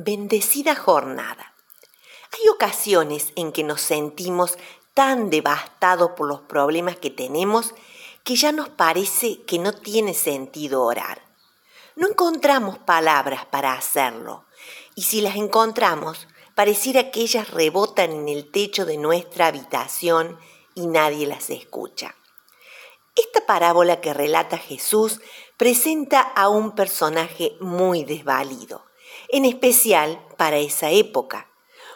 Bendecida jornada. Hay ocasiones en que nos sentimos tan devastados por los problemas que tenemos que ya nos parece que no tiene sentido orar. No encontramos palabras para hacerlo y si las encontramos, pareciera que ellas rebotan en el techo de nuestra habitación y nadie las escucha. Esta parábola que relata Jesús presenta a un personaje muy desvalido en especial para esa época.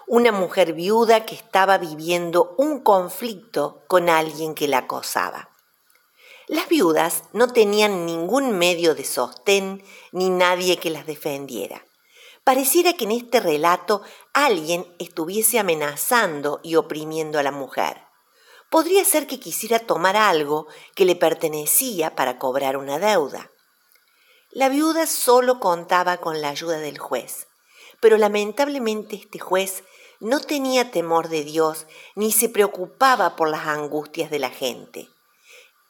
Una mujer viuda que estaba viviendo un conflicto con alguien que la acosaba. Las viudas no tenían ningún medio de sostén ni nadie que las defendiera. Pareciera que en este relato alguien estuviese amenazando y oprimiendo a la mujer. Podría ser que quisiera tomar algo que le pertenecía para cobrar una deuda. La viuda solo contaba con la ayuda del juez, pero lamentablemente este juez no tenía temor de Dios ni se preocupaba por las angustias de la gente.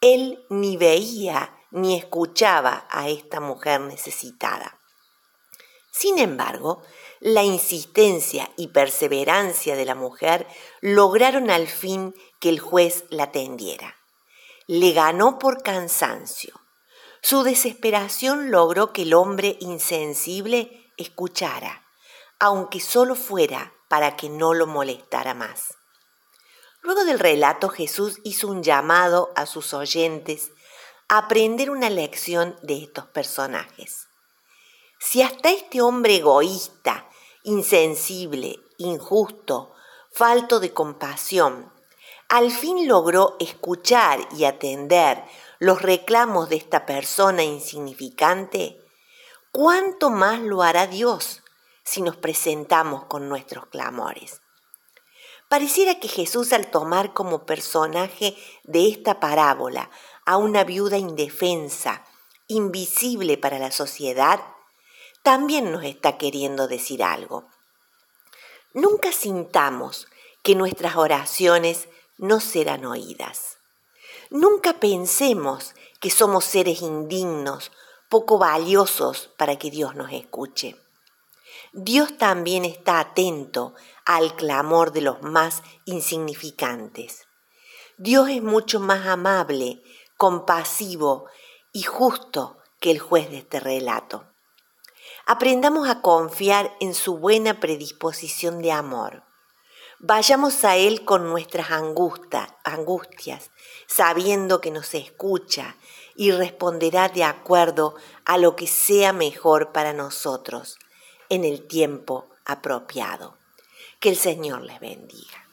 Él ni veía ni escuchaba a esta mujer necesitada. Sin embargo, la insistencia y perseverancia de la mujer lograron al fin que el juez la atendiera. Le ganó por cansancio su desesperación logró que el hombre insensible escuchara, aunque solo fuera para que no lo molestara más. Luego del relato Jesús hizo un llamado a sus oyentes a aprender una lección de estos personajes. Si hasta este hombre egoísta, insensible, injusto, falto de compasión, al fin logró escuchar y atender los reclamos de esta persona insignificante, ¿cuánto más lo hará Dios si nos presentamos con nuestros clamores? Pareciera que Jesús al tomar como personaje de esta parábola a una viuda indefensa, invisible para la sociedad, también nos está queriendo decir algo. Nunca sintamos que nuestras oraciones no serán oídas. Nunca pensemos que somos seres indignos, poco valiosos para que Dios nos escuche. Dios también está atento al clamor de los más insignificantes. Dios es mucho más amable, compasivo y justo que el juez de este relato. Aprendamos a confiar en su buena predisposición de amor. Vayamos a Él con nuestras angustias, sabiendo que nos escucha y responderá de acuerdo a lo que sea mejor para nosotros en el tiempo apropiado. Que el Señor les bendiga.